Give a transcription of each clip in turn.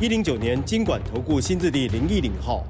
一零九年金管投顾新字第零一零号。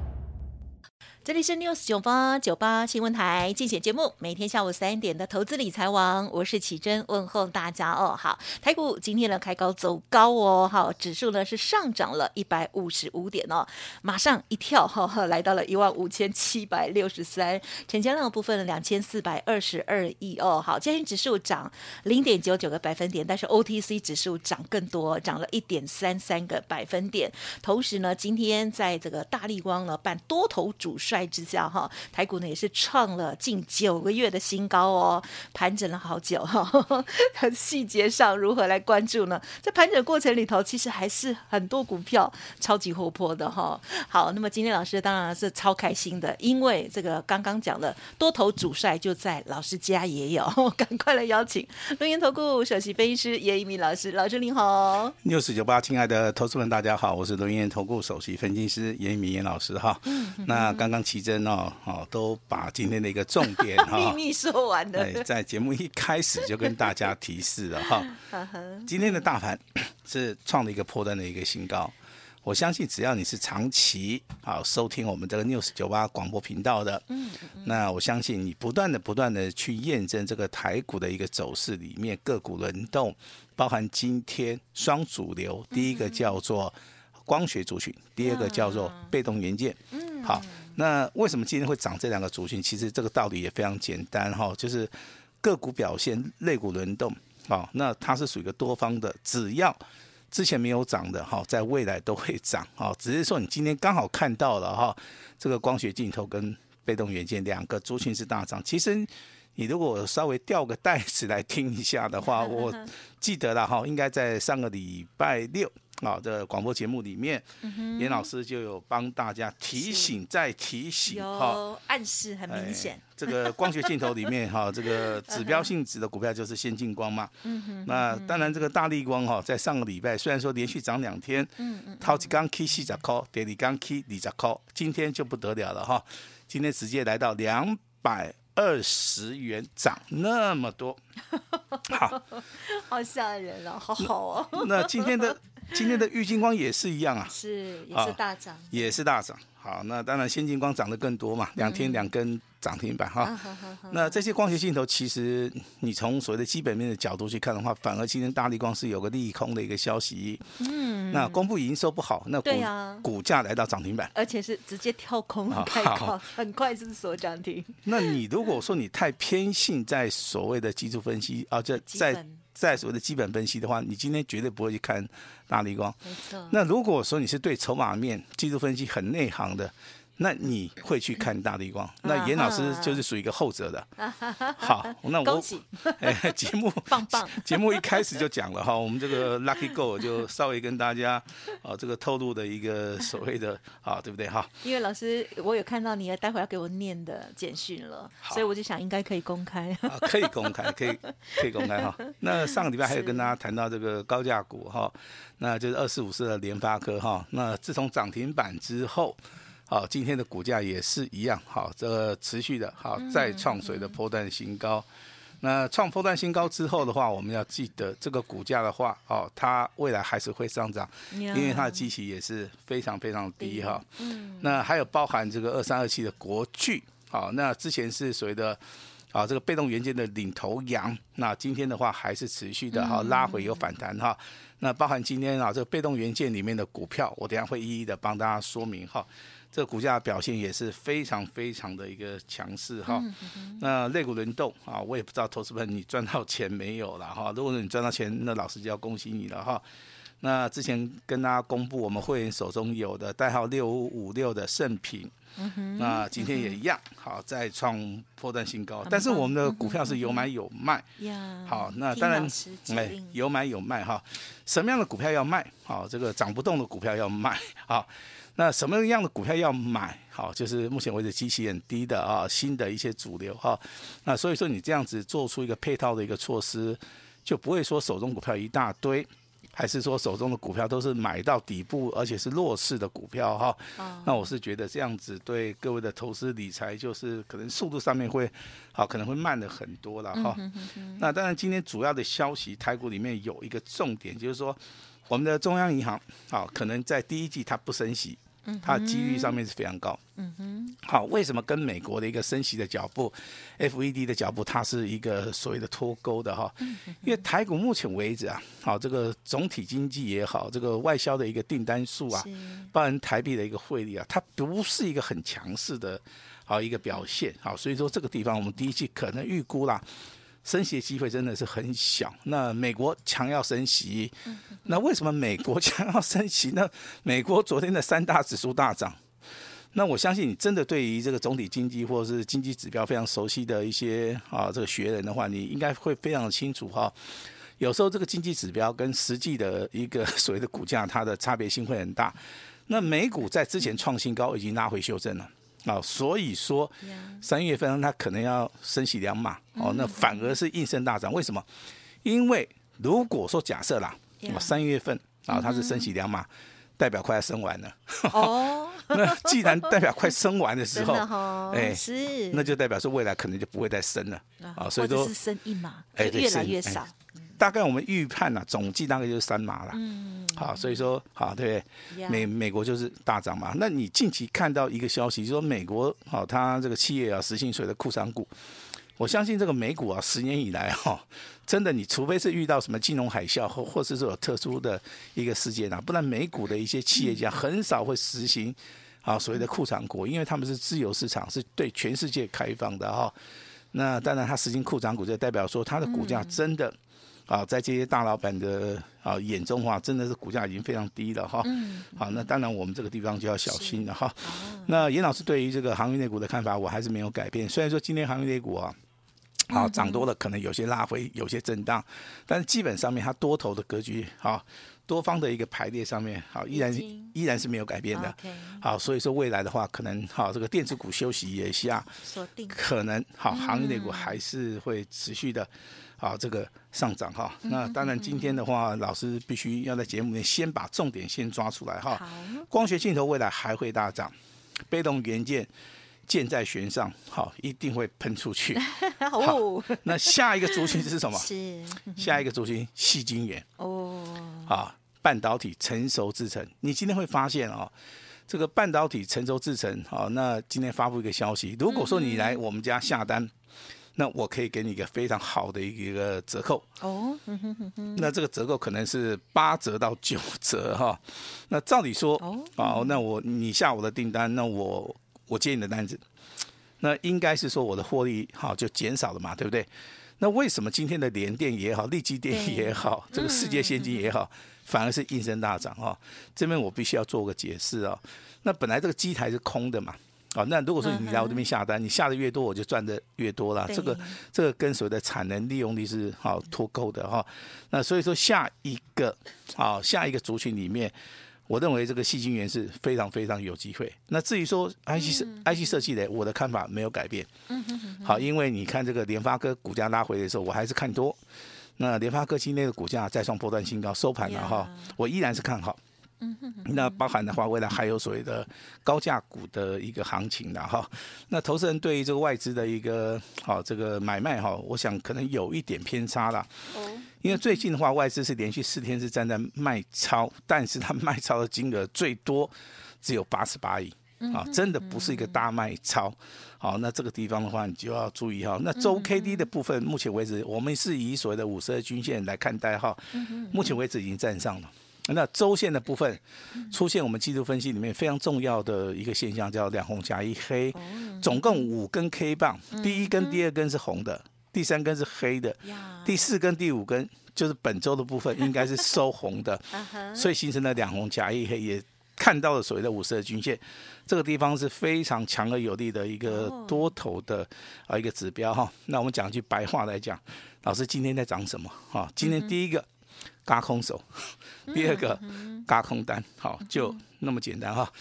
这里是 News 九八九八新闻台竞选节目，每天下午三点的投资理财王，我是启珍，问候大家哦。好，台股今天呢开高走高哦，好，指数呢是上涨了一百五十五点哦，马上一跳哈、哦，来到了一万五千七百六十三，成交量部分两千四百二十二亿哦。好，今天指数涨零点九九个百分点，但是 OTC 指数涨更多，涨了一点三三个百分点。同时呢，今天在这个大立光呢办多头主帅之下哈，台股呢也是创了近九个月的新高哦，盘整了好久哈。细节上如何来关注呢？在盘整过程里头，其实还是很多股票超级活泼的哈。好，那么今天老师当然是超开心的，因为这个刚刚讲的多头主帅就在老师家也有，赶快来邀请龙岩投顾首席分析师严一鸣老师，老师您好。六四九八，亲爱的投资们，大家好，我是龙岩投顾首席分析师严一鸣严老师哈。嗯，那刚刚。奇珍哦，哦，都把今天的一个重点哈 秘密说完了。对，在节目一开始就跟大家提示了哈。今天的大盘 是创了一个破断的一个新高。我相信只要你是长期啊收听我们这个 News 九八广播频道的，嗯那我相信你不断的不断的去验证这个台股的一个走势里面个股轮动，包含今天双主流，第一个叫做光学族群，第二个叫做被动元件。嗯好。那为什么今天会涨这两个族群？其实这个道理也非常简单哈，就是个股表现，类股轮动，好，那它是属于一个多方的，只要之前没有涨的哈，在未来都会涨，哈，只是说你今天刚好看到了哈，这个光学镜头跟被动元件两个族群是大涨。其实你如果稍微调个袋子来听一下的话，我记得了哈，应该在上个礼拜六。好、哦，这个广播节目里面，严、嗯、老师就有帮大家提醒，再提醒，哈暗示很明显、哎。这个光学镜头里面，哈，这个 指标性质的股票就是先进光嘛。嗯哼。那当然，这个大力光哈，在上个礼拜虽然说连续涨两天，嗯嗯，超级刚 K 四十块，跌你刚 K 二十块，今天就不得了了哈，今天直接来到两百二十元，涨那么多，好，好吓人啊，好好哦。那今天的。今天的玉金光也是一样啊，是也是大涨，也是大涨。好，那当然先进光涨得更多嘛，两天两根涨停板哈。那这些光学镜头，其实你从所谓的基本面的角度去看的话，反而今天大力光是有个利空的一个消息。嗯，那公布营收不好，那股股价来到涨停板，而且是直接跳空开高，很快就是锁涨停。那你如果说你太偏信在所谓的技术分析啊，这在。在所谓的基本分析的话，你今天绝对不会去看大力光。没错。那如果说你是对筹码面、技术分析很内行的。那你会去看大地光？那严老师就是属于一个后者的。好，那我 哎，节目棒棒，节目一开始就讲了哈，我们这个 Lucky Go 就稍微跟大家啊这个透露的一个所谓的啊，对不对哈？因为老师，我有看到你待会要给我念的简讯了，所以我就想应该可以公开。啊，可以公开，可以可以公开哈。那上个礼拜还有跟大家谈到这个高价股哈，那就是二四五四的联发科哈。那自从涨停板之后。好，今天的股价也是一样，好，这个持续的，好，再创水的波段新高。那创波段新高之后的话，我们要记得这个股价的话，哦，它未来还是会上涨，因为它的基期也是非常非常低哈。嗯。那还有包含这个二三二七的国巨，好，那之前是所谓的，啊，这个被动元件的领头羊，那今天的话还是持续的，好，拉回有反弹哈。那包含今天啊，这个被动元件里面的股票，我等下会一一的帮大家说明哈。这个股价表现也是非常非常的一个强势哈。那类股轮动啊，我也不知道投资朋友你赚到钱没有了哈。如果说你赚到钱，那老师就要恭喜你了哈。那之前跟大家公布，我们会员手中有的代号六五五六的盛品，嗯，那今天也一样，好再创破段新高。但是我们的股票是有买有卖，好，那当然，哎，有买有卖哈。什么样的股票要卖？好，这个涨不动的股票要卖。好，那什么样的股票要买？好，就是目前为止基期很低的啊，新的一些主流哈。那所以说你这样子做出一个配套的一个措施，就不会说手中股票一大堆。还是说手中的股票都是买到底部，而且是弱势的股票哈。那我是觉得这样子对各位的投资理财，就是可能速度上面会好，可能会慢了很多了哈。那当然，今天主要的消息，台股里面有一个重点，就是说我们的中央银行啊，可能在第一季它不升息。它的几率上面是非常高。嗯哼，好，为什么跟美国的一个升息的脚步，FED 的脚步，它是一个所谓的脱钩的哈？因为台股目前为止啊，好，这个总体经济也好，这个外销的一个订单数啊，包含台币的一个汇率啊，它不是一个很强势的，好一个表现。好，所以说这个地方我们第一季可能预估啦。升息的机会真的是很小。那美国强要升息，那为什么美国强要升息？那美国昨天的三大指数大涨。那我相信你真的对于这个总体经济或者是经济指标非常熟悉的一些啊这个学人的话，你应该会非常清楚哈。有时候这个经济指标跟实际的一个所谓的股价，它的差别性会很大。那美股在之前创新高已经拉回修正了。啊、哦，所以说三月份它可能要升息两码哦，那反而是应声大涨。为什么？因为如果说假设啦，三月份啊、哦、它是升息两码，代表快要生完了。哦，那既然代表快生完的时候，哎，是，那就代表说未来可能就不会再生了啊、哦。所以说是升一码，哎，越来越少。大概我们预判啊，总计大概就是三码了。嗯，好，所以说好，对不对？美美国就是大涨嘛。那你近期看到一个消息，就是说美国好，它这个企业啊，实行所谓的库藏股。我相信这个美股啊，十年以来哈，真的，你除非是遇到什么金融海啸或或是说有特殊的一个事件啊，不然美股的一些企业家很少会实行啊所谓的库藏股，因为他们是自由市场，是对全世界开放的哈。那当然，它实行库藏股，就代表说它的股价真的。啊，在这些大老板的啊眼中的话，真的是股价已经非常低了哈。嗯。好，那当然我们这个地方就要小心了哈。那严老师对于这个航运类股的看法，我还是没有改变。虽然说今天航运类股啊，好涨多了，可能有些拉回，有些震荡，但是基本上面它多头的格局，好多方的一个排列上面，好依然依然是没有改变的。好，所以说未来的话，可能好这个电子股休息一下，可能好行业类股还是会持续的。好，这个上涨哈，那当然今天的话，老师必须要在节目里面先把重点先抓出来哈。光学镜头未来还会大涨，被动元件箭在弦上，好，一定会喷出去。好，那下一个族群是什么？是下一个族群，细晶圆哦。啊，半导体成熟制程，你今天会发现哦，这个半导体成熟制程，好，那今天发布一个消息，如果说你来我们家下单。那我可以给你一个非常好的一个折扣哦，那这个折扣可能是八折到九折哈。那照理说哦，那我你下我的订单，那我我接你的单子，那应该是说我的获利好就减少了嘛，对不对？那为什么今天的联电也好，利基电也好，这个世界先进也好，反而是应声大涨哈？这边我必须要做个解释啊。那本来这个机台是空的嘛。好，那如果说你来我这边下单，你下的越多，我就赚的越多了。这个这个跟所谓的产能利用率是好脱钩的哈。那所以说下一个好下一个族群里面，我认为这个矽晶圆是非常非常有机会。那至于说 IC 设 IC 设计的，我的看法没有改变。好，因为你看这个联发科股价拉回的时候，我还是看多。那联发科今天的股价再创波段新高，收盘了哈，我依然是看好。嗯，那包含的话，未来还有所谓的高价股的一个行情的哈。那投资人对于这个外资的一个好这个买卖哈，我想可能有一点偏差了。哦。因为最近的话，外资是连续四天是站在卖超，但是它卖超的金额最多只有八十八亿啊，真的不是一个大卖超。好，那这个地方的话，你就要注意哈。那周 K D 的部分，目前为止我们是以所谓的五十二均线来看待哈。目前为止已经站上了。那周线的部分出现，我们技术分析里面非常重要的一个现象，叫两红加一黑，总共五根 K 棒，第一根、第二根是红的，第三根是黑的，第四根、第五根就是本周的部分，应该是收红的，所以形成了两红夹一黑，也看到了所谓的五十日均线，这个地方是非常强而有力的一个多头的啊一个指标哈。那我们讲句白话来讲，老师今天在涨什么？哈，今天第一个嘎空手，第二个嘎空单，好，就那么简单哈。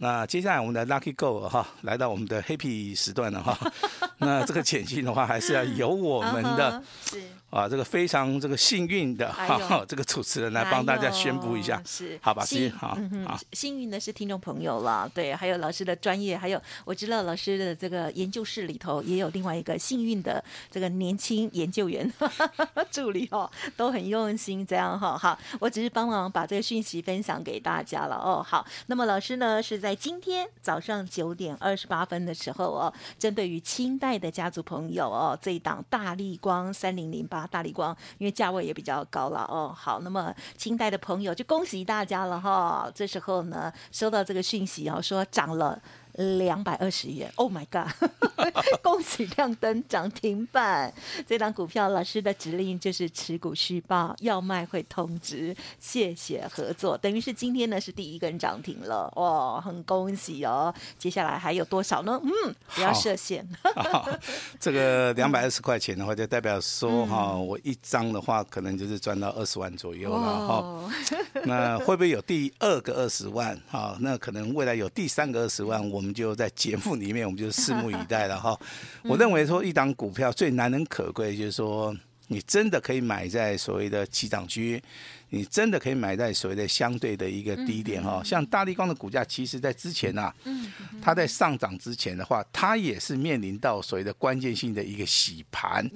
那接下来我们的 Lucky Go 哈，来到我们的 Happy 时段了哈。那这个简讯的话，还是要由我们的是啊，这个非常这个幸运的哈，这个主持人来帮大家宣布一下，是好吧？幸好好，幸运的是听众朋友了，对，还有老师的专业，还有我知道老师的这个研究室里头也有另外一个幸运的这个年轻研究员 助理哦，都很用心这样哈。好，我只是帮忙把这个讯息分享给大家了哦。好，那么老师呢是在。在今天早上九点二十八分的时候哦，针对于清代的家族朋友哦，这一档大力光三零零八大立光，因为价位也比较高了哦。好，那么清代的朋友就恭喜大家了哈。这时候呢，收到这个讯息哦，说涨了。两百二十元，Oh my God！恭喜亮灯涨停板，这档股票老师的指令就是持股续报，要卖会通知，谢谢合作。等于是今天呢是第一根涨停了，哇、哦，很恭喜哦！接下来还有多少呢？嗯，不要设限。这个两百二十 块钱的话，就代表说哈，嗯、我一张的话可能就是赚到二十万左右了哈。哦、那会不会有第二个二十万？哈，那可能未来有第三个二十万，我们。就在节目里面，我们就拭目以待了哈。我认为说，一档股票最难能可贵，就是说，你真的可以买在所谓的起涨区，你真的可以买在所谓的相对的一个低点哈。像大立光的股价，其实在之前呐，它在上涨之前的话，它也是面临到所谓的关键性的一个洗盘。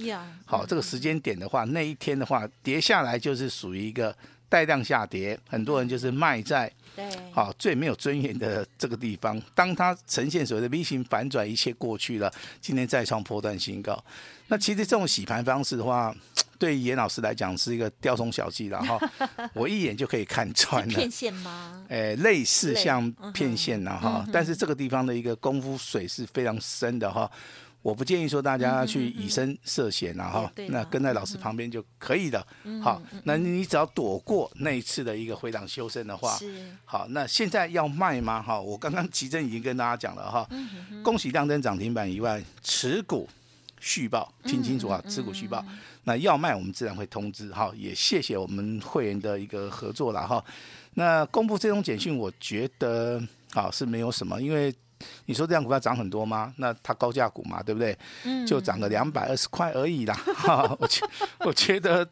好，这个时间点的话，那一天的话，跌下来就是属于一个带量下跌，很多人就是卖在。对，好，最没有尊严的这个地方，当它呈现所谓的 V 型反转，一切过去了，今天再创波段新高。那其实这种洗盘方式的话，对于严老师来讲是一个雕虫小技了哈，我一眼就可以看穿了。骗线吗？诶，类似像骗线了哈，但是这个地方的一个功夫水是非常深的哈。我不建议说大家去以身涉险了哈，那跟在老师旁边就可以了。好，那你只要躲过那一次的一个回档修正的话，好，那现在要卖吗？哈，我刚刚奇珍已经跟大家讲了哈，恭喜亮灯涨停板以外，持股续报，听清楚啊，持股续报。那要卖我们自然会通知哈，也谢谢我们会员的一个合作了哈。那公布这种简讯，我觉得啊是没有什么，因为。你说这样股票涨很多吗？那它高价股嘛，对不对？嗯，就涨个两百二十块而已啦。哈，我觉我觉得，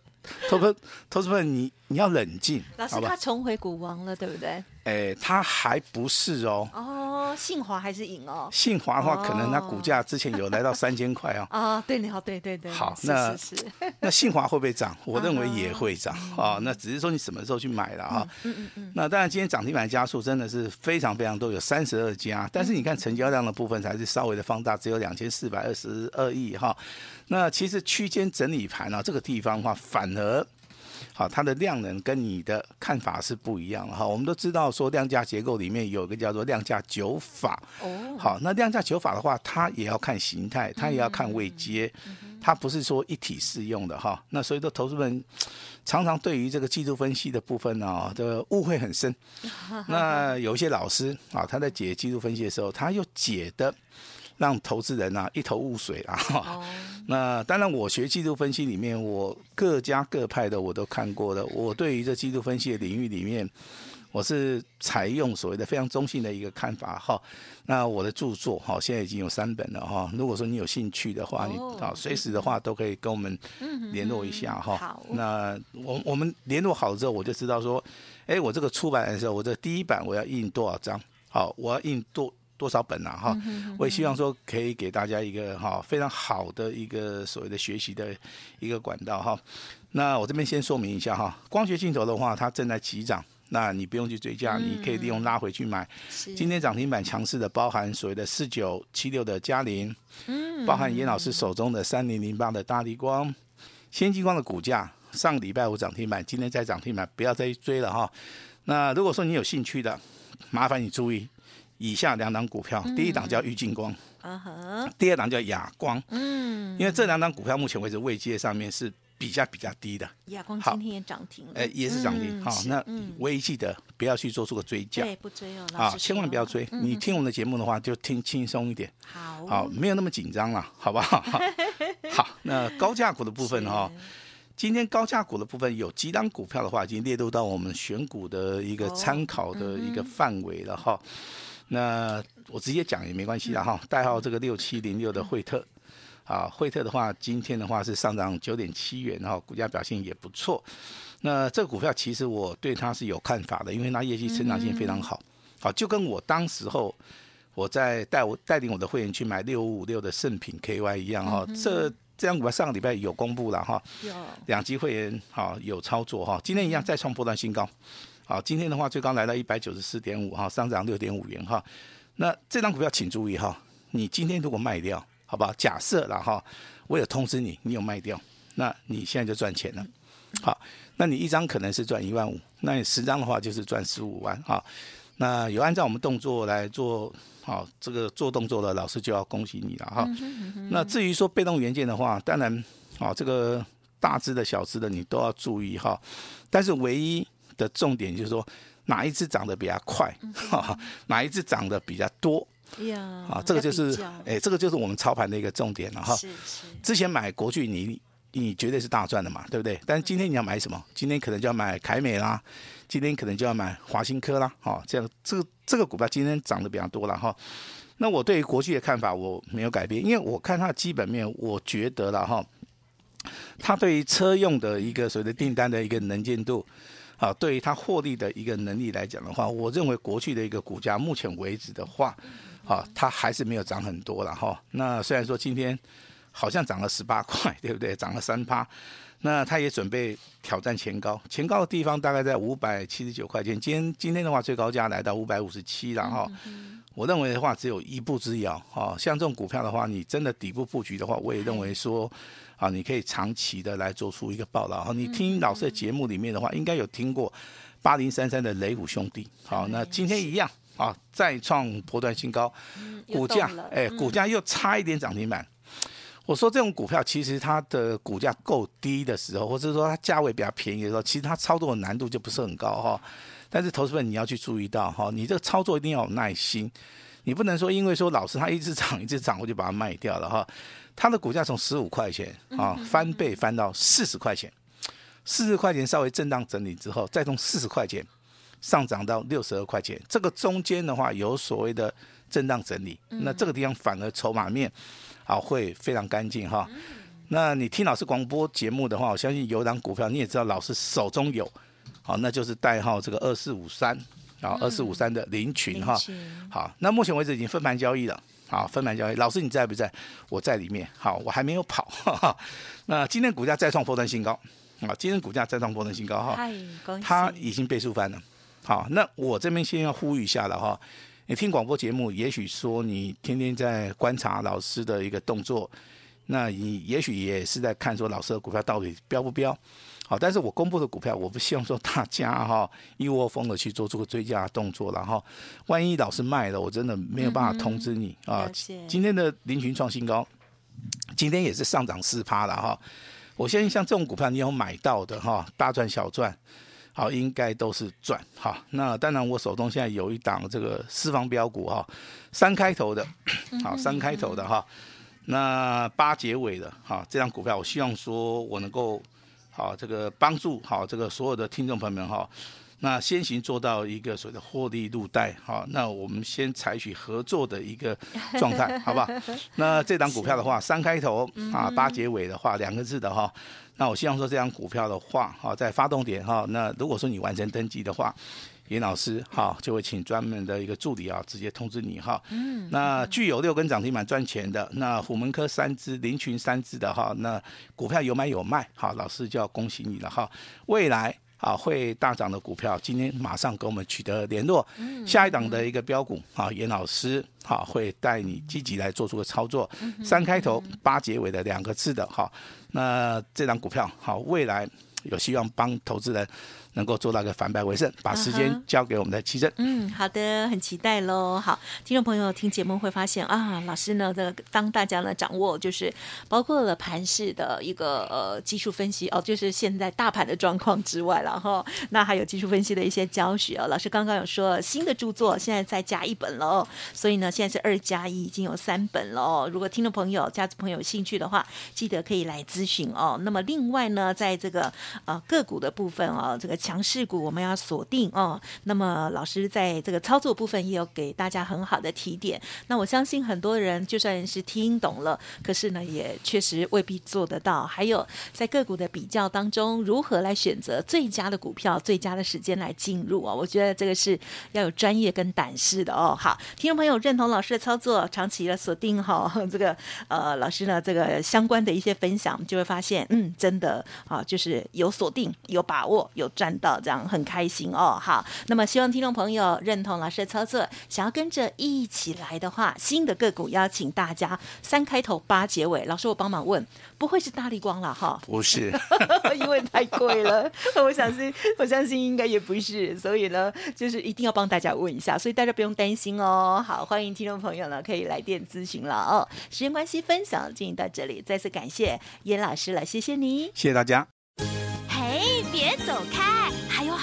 投资投资朋友，你你要冷静。老师，他重回股王了，对不对？哎，他还不是哦。哦，信华还是赢哦。信华的话，可能它股价之前有来到三千块哦。啊，对，你好，对对对。好，那那信华会不会涨？我认为也会涨啊。那只是说你什么时候去买了啊？嗯嗯嗯。那当然，今天涨停板加速真的是非常非常多，有三十二家。但是你看成交量的部分才是稍微的放大，只有两千四百二十二亿哈。那其实区间整理盘啊，这个地方的话反而。好，它的量能跟你的看法是不一样的哈。我们都知道说量价结构里面有一个叫做量价九法。哦。好，那量价九法的话，它也要看形态，它也要看位阶，它不是说一体适用的哈。那所以说，投资人常常对于这个技术分析的部分呢，的误会很深。那有一些老师啊，他在解技术分析的时候，他又解的。让投资人啊一头雾水啊！哦、那当然，我学季度分析里面，我各家各派的我都看过了。我对于这季度分析的领域里面，我是采用所谓的非常中性的一个看法哈。那我的著作哈，现在已经有三本了哈。如果说你有兴趣的话，你啊随时的话都可以跟我们联络一下哈。好，那我我们联络好之后，我就知道说，哎，我这个出版的时候，我这第一版我要印多少张？好，我要印多。多少本啊？哈，我也希望说可以给大家一个哈非常好的一个所谓的学习的一个管道哈。那我这边先说明一下哈，光学镜头的话，它正在起涨，那你不用去追价，你可以利用拉回去买。今天涨停板强势的包含所谓的四九七六的佳凌，包含严老师手中的三零零八的大力光，先进光的股价上个礼拜五涨停板，今天再涨停板，不要再追了哈。那如果说你有兴趣的，麻烦你注意。以下两档股票，第一档叫玉金光，啊哈，第二档叫亚光，嗯，因为这两档股票目前为止位阶上面是比较比较低的。亚光今天也涨停了，哎，也是涨停。好，那唯一记得不要去做出个追价，对，不追哦，好，千万不要追。你听我们的节目的话，就听轻松一点，好，好，没有那么紧张了，好不好？好，那高价股的部分哈。今天高价股的部分有几档股票的话，已经列入到我们选股的一个参考的一个范围了哈。那我直接讲也没关系了哈。代号这个六七零六的惠特，啊，惠特的话，今天的话是上涨九点七元，然后股价表现也不错。那这个股票其实我对它是有看法的，因为它业绩成长性非常好。好，就跟我当时候我在带我带领我的会员去买六五五六的圣品 KY 一样哈，这。这张股票上个礼拜有公布了哈，两级会员哈有操作哈，今天一样再创波段新高，好，今天的话最高来到一百九十四点五哈，上涨六点五元哈。那这张股票请注意哈，你今天如果卖掉，好不好？假设了哈，我有通知你，你有卖掉，那你现在就赚钱了。好，那你一张可能是赚一万五，那你十张的话就是赚十五万哈。那有按照我们动作来做。好，这个做动作的老师就要恭喜你了哈。那至于说被动元件的话，当然，好，这个大只的小只的你都要注意哈。但是唯一的重点就是说，哪一只涨得比较快，哈，哪一只涨得比较多，啊，这个就是，哎，这个就是我们操盘的一个重点了哈。之前买国巨，你你绝对是大赚的嘛，对不对？但是今天你要买什么？今天可能就要买凯美啦。今天可能就要买华新科啦，哈，这样这个这个股票今天涨得比较多了哈。那我对于国巨的看法我没有改变，因为我看它的基本面，我觉得了哈，它对于车用的一个所谓的订单的一个能见度，啊，对于它获利的一个能力来讲的话，我认为国巨的一个股价目前为止的话，啊，它还是没有涨很多了哈。那虽然说今天好像涨了十八块，对不对？涨了三趴。那它也准备挑战前高，前高的地方大概在五百七十九块钱。今天今天的话，最高价来到五百五十七了哈。我认为的话，只有一步之遥哈。像这种股票的话，你真的底部布局的话，我也认为说，啊，你可以长期的来做出一个报道。哈，你听老师的节目里面的话，应该有听过八零三三的雷虎兄弟。好，那今天一样啊，再创波段新高，股价哎，股价又差一点涨停板。我说这种股票其实它的股价够低的时候，或者说它价位比较便宜的时候，其实它操作的难度就不是很高哈。但是投资者你要去注意到哈，你这个操作一定要有耐心，你不能说因为说老师他一直涨一直涨，我就把它卖掉了哈。它的股价从十五块钱啊翻倍翻到四十块钱，四十块钱稍微震荡整理之后，再从四十块钱上涨到六十二块钱，这个中间的话有所谓的震荡整理，那这个地方反而筹码面。啊，会非常干净哈。那你听老师广播节目的话，我相信有档股票你也知道，老师手中有，好，那就是代号这个二四五三，啊，二四五三的林群哈。好，那目前为止已经分盘交易了，好，分盘交易。老师你在不在？我在里面。好，我还没有跑。哈哈，那今天股价再创波段新高，啊，今天股价再创波段新高哈。它已经倍数翻了。好，那我这边先要呼吁一下了哈。你听广播节目，也许说你天天在观察老师的一个动作，那你也许也是在看说老师的股票到底标不飙？好，但是我公布的股票，我不希望说大家哈一窝蜂的去做这个追加动作，然后万一老师卖了，我真的没有办法通知你啊。今天的林群创新高，今天也是上涨四趴了哈。我相信像这种股票，你有买到的哈，大赚小赚。好，应该都是赚。哈，那当然我手中现在有一档这个私房标股哈，三开头的，好，三开头的哈，那八结尾的哈，这张股票我希望说我能够好这个帮助好这个所有的听众朋友们哈，那先行做到一个所谓的获利入袋哈，那我们先采取合作的一个状态，好不好？那这档股票的话，三开头啊，八结尾的话，两个字的哈。那我希望说这张股票的话，哈，在发动点哈，那如果说你完成登记的话，严老师哈就会请专门的一个助理啊，直接通知你哈。嗯。那具有六根涨停板赚钱的，那虎门科三只、林群三只的哈，那股票有买有卖，好，老师就要恭喜你了哈。未来啊会大涨的股票，今天马上跟我们取得联络。下一档的一个标股啊，严老师啊会带你积极来做出个操作。三开头八结尾的两个字的哈。那这张股票好，未来有希望帮投资人能够做到一个反败为胜。把时间交给我们的琦蓁。嗯，好的，很期待喽。好，听众朋友听节目会发现啊，老师呢，这个当大家呢掌握就是包括了盘式的一个呃技术分析哦，就是现在大盘的状况之外，然后那还有技术分析的一些教学哦。老师刚刚有说新的著作现在再加一本喽，所以呢，现在是二加一，已经有三本了。如果听众朋友、家族朋友有兴趣的话，记得可以来咨询哦。那么另外呢，在这个呃个股的部分哦，这个强势股我们要锁定哦。那么老师在这个操作部分也有给大家很好的提点。那我相信很多人就算是听懂了，可是呢，也确实未必做得到。还有在个股的比较当中，如何来选择最佳的股票、最佳的时间来进入啊、哦？我觉得这个是要有专业跟胆识的哦。好，听众朋友认同老师的操作，长期的锁定哈、哦，这个呃老师呢这个相关的一些分享，就会发现嗯，真的啊，就是有锁定、有把握、有赚到，这样很开心哦。好，那么希望听众朋友认同老师的操作，想要跟着一起来的话，新的个股邀请大家三开头八结尾，老师我帮忙问，不会是大立光了哈？不是，因为太贵了。我相信，我相信应该也不是，所以呢，就是一定要帮大家问一下，所以大家不用担心哦。好，欢迎听众朋友呢可以来电咨询了哦。时间关系，分享进行到这里，再次感谢严老师了，谢谢你，谢谢大家。嘿，别走开，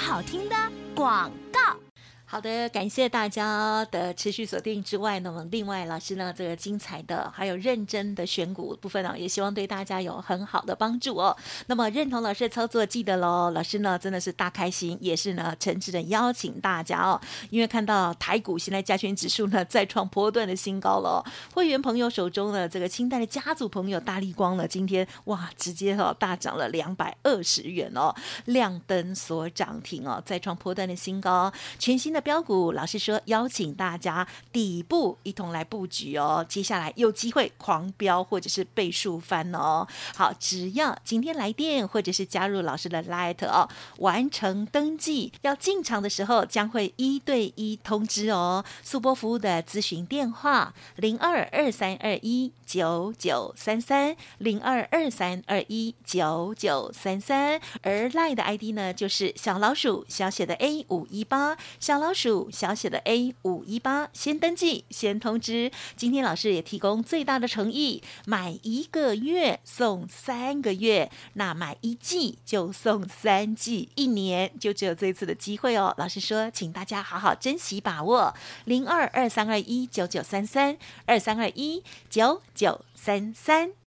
好听的广告。好的，感谢大家的持续锁定之外呢，另外老师呢这个精彩的还有认真的选股部分呢，也希望对大家有很好的帮助哦。那么认同老师的操作，记得喽，老师呢真的是大开心，也是呢诚挚的邀请大家。哦，因为看到台股现在加权指数呢再创波段的新高了，会员朋友手中的这个清代的家族朋友大立光呢，今天哇直接哦大涨了两百二十元哦，亮灯所涨停哦，再创波段的新高，全新的的。标股老师说，邀请大家底部一同来布局哦，接下来有机会狂飙或者是倍数翻哦。好，只要今天来电或者是加入老师的 Light 哦，完成登记，要进场的时候将会一对一通知哦。速播服务的咨询电话零二二三二一九九三三零二二三二一九九三三，而 Light 的 ID 呢就是小老鼠小写的 A 五一八小老。老鼠小写的 A 五一八，先登记，先通知。今天老师也提供最大的诚意，买一个月送三个月，那买一季就送三季，一年就只有这次的机会哦。老师说，请大家好好珍惜把握，零二二三二一九九三三二三二一九九三三。